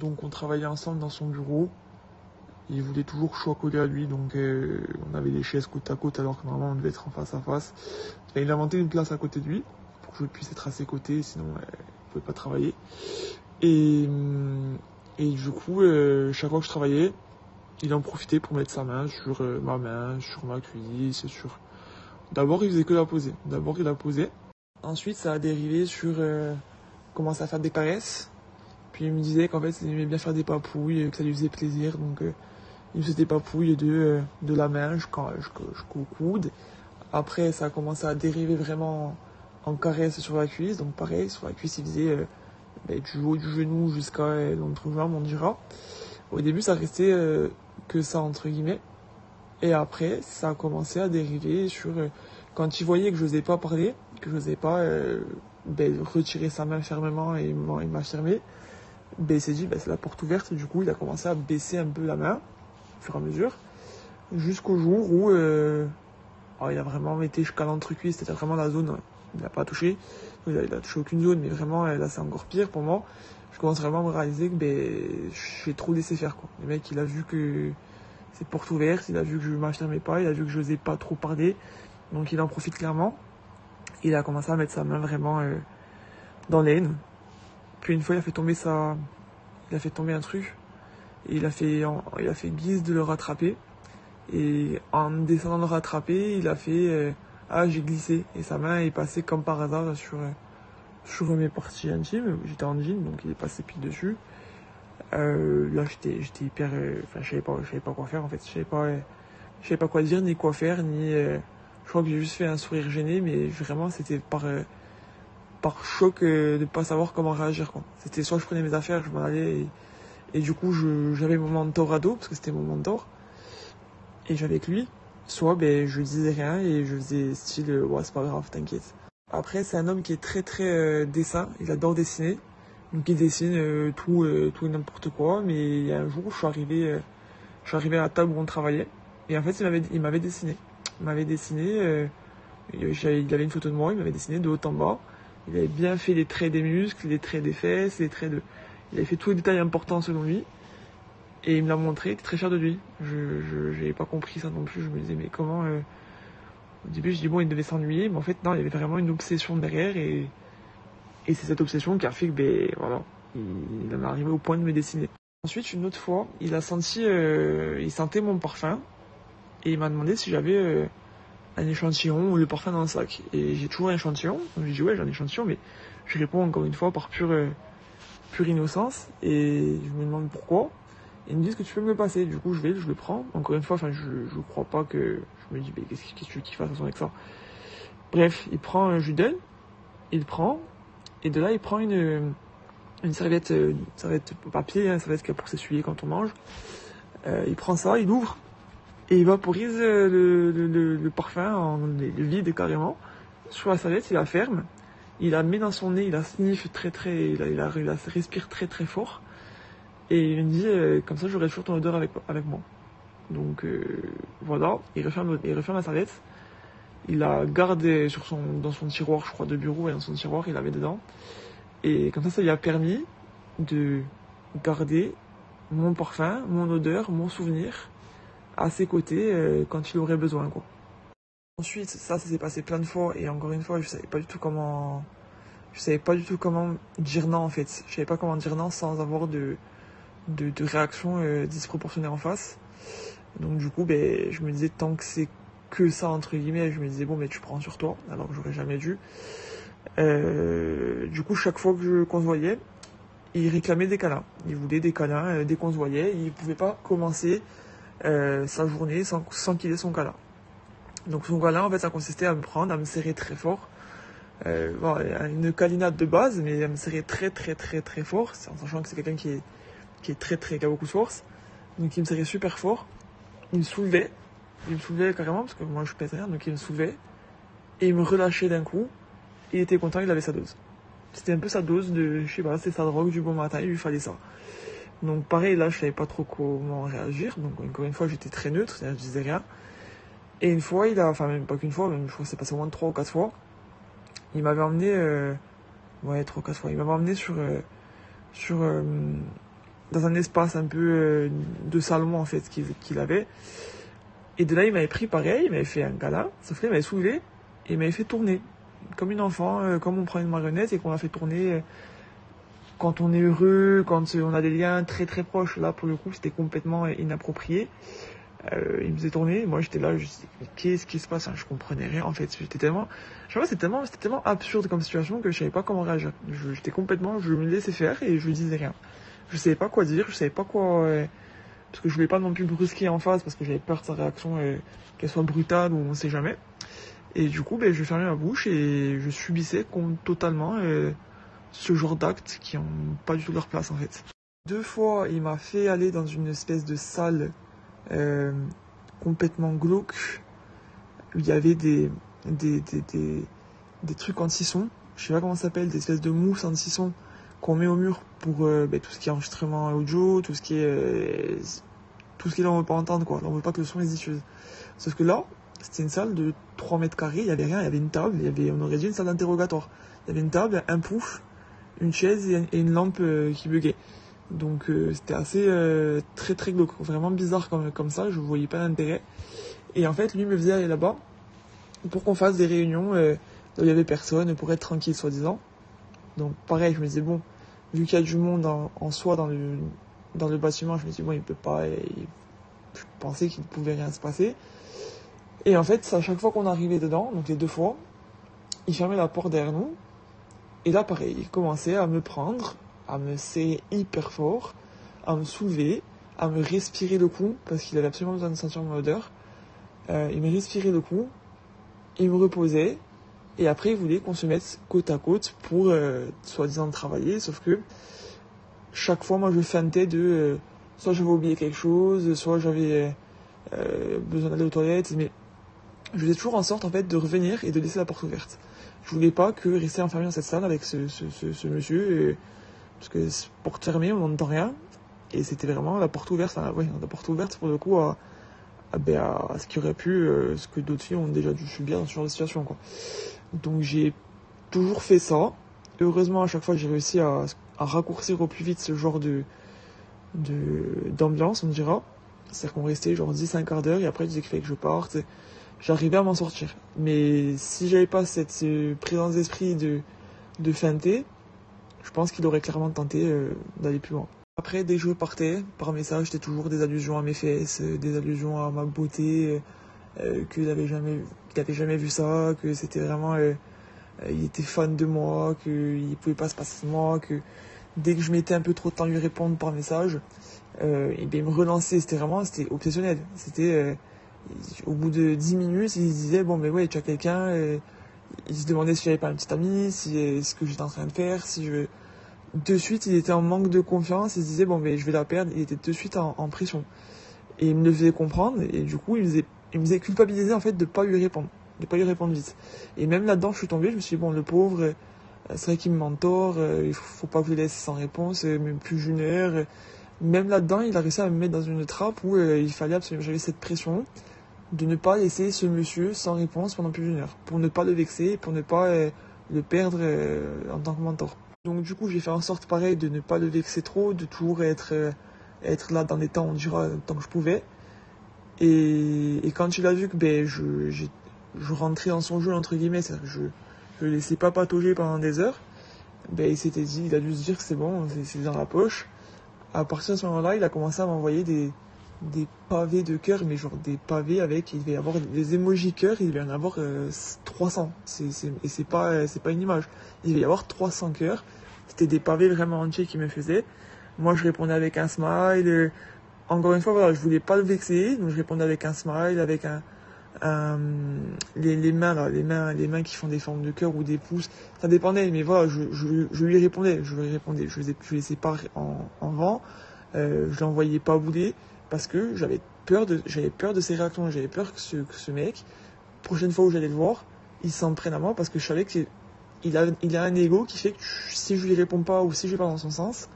Donc on travaillait ensemble dans son bureau. Il voulait toujours que je sois collé à lui, donc euh, on avait des chaises côte à côte alors que normalement on devait être en face à face. Et il a inventé une place à côté de lui pour que je puisse être à ses côtés, sinon euh, il pouvait pas travailler. Et, et du coup, euh, chaque fois que je travaillais, il en profitait pour mettre sa main sur euh, ma main, sur ma cuisse, sur... D'abord il faisait que la poser. D'abord il la posait. Ensuite ça a dérivé sur euh, commencer à faire des caresses. Puis il me disait qu'en fait, il aimait bien faire des papouilles, que ça lui faisait plaisir. Donc, euh, il faisait des papouilles de, euh, de la main jusqu'au jusqu'au coude. Après, ça a commencé à dériver vraiment en caresse sur la cuisse. Donc, pareil, sur la cuisse, il faisait euh, ben, du haut du genou jusqu'à euh, l'entrejambe, on dira. Au début, ça restait euh, que ça, entre guillemets. Et après, ça a commencé à dériver sur... euh, quand il voyait que je n'osais pas parler, que je n'osais pas euh, ben, retirer sa main fermement et m'en- et m'affirmer, ben, il s'est dit, ben, c'est la porte ouverte. Du coup, il a commencé à baisser un peu la main, au fur et à mesure, jusqu'au jour où euh, il a vraiment été jusqu'à l'entrecuisse, c'était vraiment la zone, il n'a pas touché. Il a, il touché aucune zone, mais vraiment, euh, là, c'est encore pire pour moi. Je commence vraiment à me réaliser que ben, j'ai trop laissé faire. Quoi. Le mec, il a vu que c'est porte ouverte, il a vu que je m'affirmais pas, il a vu que je n'osais pas trop parler. Donc, il en profite clairement. Il a commencé à mettre sa main vraiment euh, dans l'aine. Puis une fois, il a fait tomber sa, il a fait tomber un truc. Il a fait, il a fait guise de le rattraper. Et en descendant le rattraper, il a fait, euh, ah, j'ai glissé. Et sa main est passée comme par hasard sur, euh, sur mes parties intimes. J'étais en jean, donc il est passé pile dessus. Euh, là, j'étais, j'étais hyper, enfin, je savais pas, je savais pas quoi faire, en fait. Je savais pas, je savais pas quoi dire, ni quoi faire, ni, je crois que j'ai juste fait un sourire gêné, mais vraiment, c'était par, par choc de pas savoir comment réagir. C'était soit je prenais mes affaires, je m'en allais, et, du coup, j'avais mon mentor à dos, parce que c'était mon mentor, et j'avais avec lui, soit, ben, je disais rien, et je faisais style, euh, ouais, c'est pas grave, t'inquiète. Après, c'est un homme qui est très, très euh, dessin, il adore dessiner, donc il dessine euh, tout, tout et n'importe quoi, mais il y a un jour, je suis arrivé, je suis arrivé à la table où on travaillait, et en fait, il m'avait, dessiné. Il m'avait dessiné, il avait une photo de moi, il m'avait dessiné de haut en bas. Il avait bien fait les traits des muscles, les traits des fesses, les traits de... Il avait fait tous les détails importants selon lui. Et il me l'a montré, il était très fier de lui. Je j'avais pas compris ça non plus, je me disais mais comment... euh, Au début je dis bon il devait s'ennuyer, mais en fait non, il y avait vraiment une obsession derrière et... Et c'est cette obsession qui a fait que ben voilà, il, il en est arrivé au point de me dessiner. Ensuite une autre fois, il a senti... euh, il sentait mon parfum et il m'a demandé si j'avais... euh, un échantillon ou le parfum dans le sac. Et j'ai toujours un échantillon. Donc j'ai dit ouais j'ai un échantillon, mais je réponds encore une fois par pure, euh, pure innocence. Et je me demande pourquoi. Et ils me disent que tu peux me le passer. Du coup je vais, je le prends. Encore une fois, enfin je, je crois pas que. Je me dis mais qu'est-ce que tu veux qu'il fasse avec ça Bref, il prend un jus d'aile, il prend, et de là il prend une, une serviette, euh, une serviette papier, hein, une serviette pour s'essuyer quand on mange. Euh, il prend ça, il ouvre, et vaporise euh, le, le, le, parfum, en, le vide carrément, sur la serviette, il la ferme, il la met dans son nez, il la sniffe très très, il la, respire très très fort, et il me dit, euh, comme ça j'aurai toujours ton odeur avec, avec moi. Donc euh, voilà, il referme, il referme la serviette, il la garde sur son, dans son tiroir, je crois, de bureau, et dans son tiroir, il la dedans, et comme ça, ça lui a permis de garder mon parfum, mon odeur, mon souvenir, à ses côtés euh, quand il aurait besoin quoi. Ensuite, ça, ça s'est passé plein de fois et encore une fois, je savais pas du tout comment, je savais pas du tout comment dire non en fait. Je savais pas comment dire non sans avoir de de, de réaction euh, disproportionnée en face. Donc du coup, ben, je me disais tant que c'est que ça entre guillemets, je me disais bon, mais tu prends sur toi, alors que j'aurais jamais dû. Euh, du coup, chaque fois que je voyait, il réclamait des câlins. Il voulait des câlins euh, dès qu'on se voyait. Il pouvait pas commencer euh, sa journée sans, sans qu'il ait son câlin. Donc son câlin, en fait, ça consistait à me prendre, à me serrer très fort. Euh, bon, une câlinade de base, mais à me serrer très très très très fort, en sachant que c'est quelqu'un qui est, qui est très très, qui a beaucoup de force. Donc il me serrait super fort. Il me soulevait. Il me soulevait carrément, parce que moi je pète rien, donc il me soulevait. Et il me relâchait d'un coup. Il était content, il avait sa dose. C'était un peu sa dose de, je sais pas, c'est sa drogue du bon matin, il lui fallait ça. Donc pareil, là, je savais pas trop comment réagir. Donc encore une fois, j'étais très neutre, je disais rien. Et une fois, il a, enfin même pas qu'une fois, même je crois que c'est passé au moins trois ou quatre fois. Il m'avait emmené, euh, ouais, trois ou quatre fois. Il m'avait emmené sur, euh, sur, euh, dans un espace un peu de salon en fait qu'il avait. Et de là, il m'avait pris pareil, il m'avait fait un câlin, sauf qu'il m'avait soulevé et il m'avait fait tourner. Comme une enfant, comme on prend une marionnette et qu'on la fait tourner quand on est heureux, quand on a des liens très très proches. Là, pour le coup, c'était complètement inapproprié. il me faisait tourner, moi j'étais là, je disais, qu'est-ce qui se passe Je comprenais rien en fait. J'étais tellement, je c'était tellement, c'était tellement absurde comme situation que je savais pas comment réagir. J'étais complètement, je me laissais faire et je disais rien je savais pas quoi dire, je savais pas quoi. Euh, parce que je voulais pas non plus brusquer en face parce que j'avais peur de sa réaction euh, qu'elle soit brutale ou on sait jamais. Et du coup, ben, je fermais ma bouche et je subissais totalement euh, ce genre d'actes qui ont pas du tout leur place en fait. Deux fois, il m'a fait aller dans une espèce de salle complètement glauque où il y avait des, des, des, des, des trucs anti-son. Je sais pas comment ça s'appelle, des espèces de mousse anti-son qu'on met au mur pour euh, ben, tout ce qui est enregistrement audio, tout ce qui est euh, tout ce qui est veut pas entendre quoi. on veut pas que le son est diffuse. Sauf que là, c'était une salle de 3 mètres carrés, il y avait rien, il y avait une table, y avait on aurait dit une salle d'interrogatoire. Il y avait une table, un pouf, une chaise et, une lampe euh, qui buguait. Donc c'était assez très très glauque, vraiment bizarre comme, comme ça, je voyais pas d'intérêt. Et en fait, lui me faisait aller là-bas pour qu'on fasse des réunions où il y avait personne, pour être tranquille soi-disant. Donc pareil, je me disais, bon, vu qu'il y a du monde en, soi dans le, dans le bâtiment, je me disais, bon, il peut pas... je pensais qu'il ne pouvait rien se passer. Et en fait, à chaque fois qu'on arrivait dedans, donc les deux fois, il fermait la porte derrière nous. Et là, pareil, il commençait à me prendre, à me serrer hyper fort, à me soulever, à me respirer le cou, parce qu'il avait absolument besoin de sentir mon odeur. Euh, il me respirait le cou, il me reposait, et après, il voulait qu'on se mette côte à côte pour, euh, soi-disant, travailler. Sauf que chaque fois, moi, je feintais de... Euh, soit j'avais oublié quelque chose, soit j'avais besoin d'aller aux toilettes. Mais je faisais toujours en sorte, en fait, de revenir et de laisser la porte ouverte. Je voulais pas que rester enfermé dans cette salle avec ce, ce, ce, monsieur. parce que porte fermée, on n'entend rien. Et c'était vraiment la porte ouverte. Ouais, la porte ouverte, pour le coup, à, à, ben, à ce qui aurait pu... ce que d'autres filles ont déjà dû subir dans ce genre de situation, quoi. Donc j'ai toujours fait ça. Heureusement, à chaque fois, j'ai réussi à, raccourcir au plus vite ce genre de d'ambiance, on dira. C'est-à-dire qu'on restait genre 10 un quart d'heure et après, il disait qu'il fallait que je parte. J'arrivais à m'en sortir. Mais si j'avais pas cette présence d'esprit de, de feinter, je pense qu'il aurait clairement tenté euh, d'aller plus loin. Après, dès que je partais, par message, c'était toujours des allusions à mes fesses, des allusions à ma beauté, euh, qu'il n'avait jamais, qu'il jamais vu ça, que c'était vraiment, euh, euh, il était fan de moi, qu'il pouvait pas se passer de moi, que dès que je mettais un peu trop de temps à lui répondre par message, et bien il me relançait, c'était vraiment, c'était obsessionnel. C'était, au bout de 10 minutes, il disait, bon, mais ouais, tu as quelqu'un, il se demandait si j'avais pas un petit ami, si ce que j'étais en train de faire, si je de suite il était en manque de confiance, il se disait bon mais je vais la perdre, il était de suite en, pression. Et il me le faisait comprendre et du coup il me faisait me faisait culpabiliser en fait de pas lui répondre, de pas lui répondre vite. Et même là-dedans, je suis tombé, je me suis dit, bon, le pauvre, euh, c'est vrai qu'il me mentor, euh, il faut pas que je le laisse sans réponse, euh, même plus d'une heure. Même là-dedans, il a réussi à me mettre dans une trappe où il fallait absolument, j'avais cette pression de ne pas laisser ce monsieur sans réponse pendant plus d'une heure, pour ne pas le vexer, pour ne pas le perdre en tant que mentor. Donc du coup, j'ai fait en sorte pareil de ne pas le vexer trop, de toujours être, être là dans les temps, on dira, tant que je pouvais. Et, quand il a vu que ben, je, je rentrais dans son jeu, entre guillemets, c'est-à-dire que je ne le laissais pas patauger pendant des heures, ben, il s'était dit, il a dû se dire que c'est bon, c'est dans la poche. À partir de ce moment-là, il a commencé à m'envoyer des, des pavés de cœur, mais genre des pavés avec, il devait y avoir des emojis cœur, il devait y en avoir 300. Euh, et c'est pas, c'est pas une image. Il devait y avoir 300 cœurs. C'était des pavés vraiment entiers qui me faisaient. Moi, je répondais avec un smile encore une fois, voilà, je voulais pas le vexer, donc je répondais avec un smile, avec un, les, les, mains là, les mains, les mains qui font des formes de cœur ou des pouces, ça dépendait, mais voilà, je, je, lui répondais, je lui répondais, je les, je pas en, en vent, euh, je l'envoyais pas bouler parce que j'avais peur de, j'avais peur de ses réactions, j'avais peur que ce, que ce mec, prochaine fois où j'allais le voir, il s'en prenne à moi parce que je savais que il a, il a un ego qui fait que si je lui réponds pas ou si je vais pas dans son sens,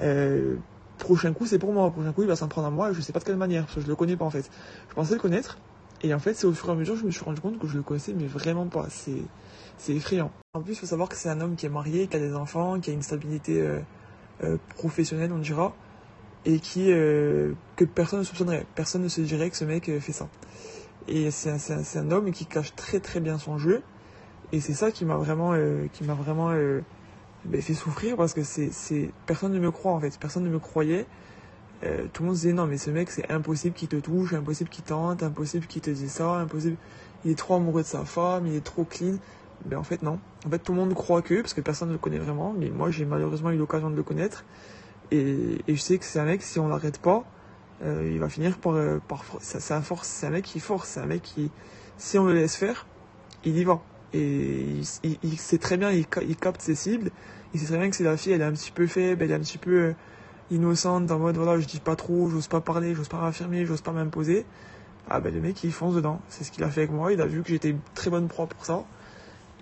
euh, prochain coup c'est pour moi, prochain coup il va s'en prendre à moi je sais pas de quelle manière, parce que je le connais pas en fait. Je pensais le connaître, et en fait c'est au fur et à mesure que je me suis rendu compte que je le connaissais mais vraiment pas, c'est, c'est effrayant. En plus il faut savoir que c'est un homme qui est marié, qui a des enfants, qui a une stabilité euh, euh, professionnelle on dira, et qui euh, que personne ne soupçonnerait. Personne ne se dirait que ce mec euh, fait ça. Et c'est un, un, homme qui cache très très bien son jeu. Et c'est ça qui m'a vraiment, euh, qui m'a vraiment euh, ben, fait souffrir parce que c'est, c'est, personne ne me croit en fait. Personne ne me croyait. Euh, tout le monde se disait non mais ce mec c'est impossible qu'il te touche, impossible qu'il tente, impossible qu'il te dise ça, impossible. Il est trop amoureux de sa femme, il est trop clean. Ben en fait non. En fait tout le monde croit que parce que personne ne le connaît vraiment. Mais moi j'ai malheureusement eu l'occasion de le connaître. Et, je sais que c'est un mec si on l'arrête pas, euh, il va finir par, euh, par c'est un force, c'est un mec qui force, c'est un mec qui, si on le laisse faire, il y va. Et il, il, sait très bien, il, capte ses cibles. Il sait très bien que si la fille, elle est un petit peu faible, elle est un petit peu euh, innocente, en mode voilà, je dis pas trop, j'ose pas parler, j'ose pas affirmer, j'ose pas m'imposer. Ah ben le mec, il fonce dedans. C'est ce qu'il a fait avec moi. Il a vu que j'étais très bonne proie pour ça.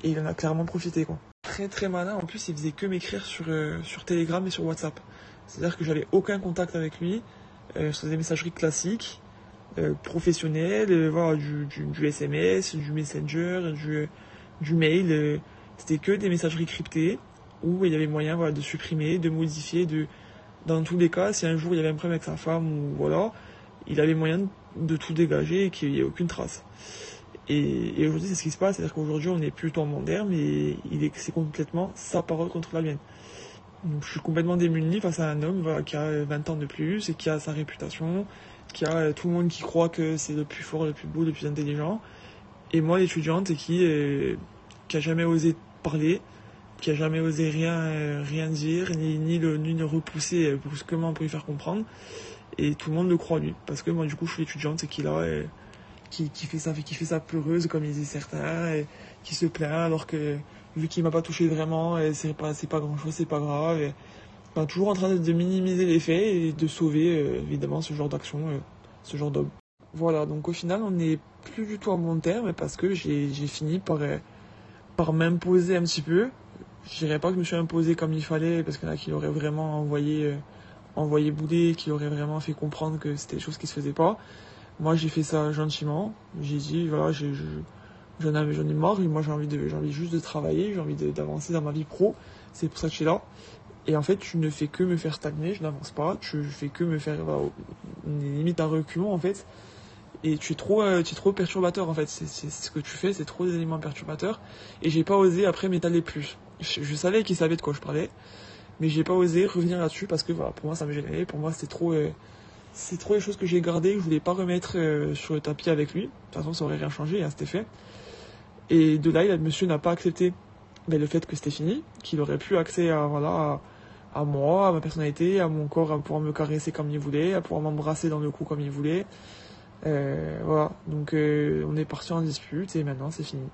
Et il en a clairement profité, quoi. Très très malin. En plus, il faisait que m'écrire sur, euh, sur Telegram et sur WhatsApp. C'est-à-dire que j'avais aucun contact avec lui euh, sur des messageries classiques, euh, professionnelles, euh, voilà, du, SMS, du Messenger, du, mail. Euh, C'était que des messageries cryptées où il y avait moyen voilà, de supprimer, de modifier, de dans tous les cas, si un jour il y avait un problème avec sa femme ou voilà, il avait moyen de, tout dégager et qu'il n'y ait aucune trace. Et, aujourd'hui, c'est ce qui se passe, c'est-à-dire qu'aujourd'hui, on n'est plus en moderne, mais il est, c'est complètement sa parole contre la mienne. Je suis complètement démuni face à un homme qui a 20 ans de plus et qui a sa réputation, qui a tout le monde qui croit que c'est le plus fort, le plus beau, le plus intelligent. Et moi, l'étudiante qui, euh, qui a jamais osé parler, qui a jamais osé rien, euh, rien dire, ni, ni, le, ni le repousser brusquement pour lui faire comprendre. Et tout le monde le croit lui. Parce que moi, du coup, je suis l'étudiante qui là, euh, qui, qui fait ça, qui fait ça pleureuse, comme ils disent certains, et qui se plaint alors que vu qu'il m'a pas touché vraiment, c'est pas, c'est pas grand chose, c'est pas grave. Toujours en train de, minimiser les faits et de sauver euh, évidemment ce genre d'action, euh, ce genre d'homme. Voilà, donc au final, on n'est plus du tout à bon terme parce que j'ai fini par, euh, par m'imposer un petit peu. Je dirais pas que je me suis imposé comme il fallait parce qu'il y en a qui auraient vraiment envoyé, envoyé bouler, qui auraient vraiment fait comprendre que c'était des choses qui se faisaient pas. Moi, j'ai fait ça gentiment. J'ai dit, voilà, je, j'en ai, j'en ai marre, moi j'ai envie, de, j'ai envie juste de travailler, j'ai envie d'avancer dans ma vie pro. C'est pour ça que je suis là. Et en fait, tu ne fais que me faire stagner, je n'avance pas, tu fais que me faire voilà, limite un reculon en fait. Et tu es trop, euh, tu es trop perturbateur en fait. C'est, c'est, ce que tu fais, c'est trop des éléments perturbateurs. Et j'ai pas osé après m'étaler plus. Je, savais qu'il savait de quoi je parlais, mais j'ai pas osé revenir là-dessus parce que voilà, pour moi ça me gênait. Pour moi, c'était trop, euh, c'est trop les choses que j'ai gardées. Que je voulais pas remettre euh, sur le tapis avec lui. De toute façon, ça aurait rien changé, hein, c'était fait. Et de là, le monsieur n'a pas accepté ben, le fait que c'était fini, qu'il aurait plus accès à voilà. À, à moi, à ma personnalité, à mon corps, à pouvoir me caresser comme il voulait, à pouvoir m'embrasser dans le cou comme il voulait. Euh, voilà, donc euh, on est parti en dispute et maintenant c'est fini.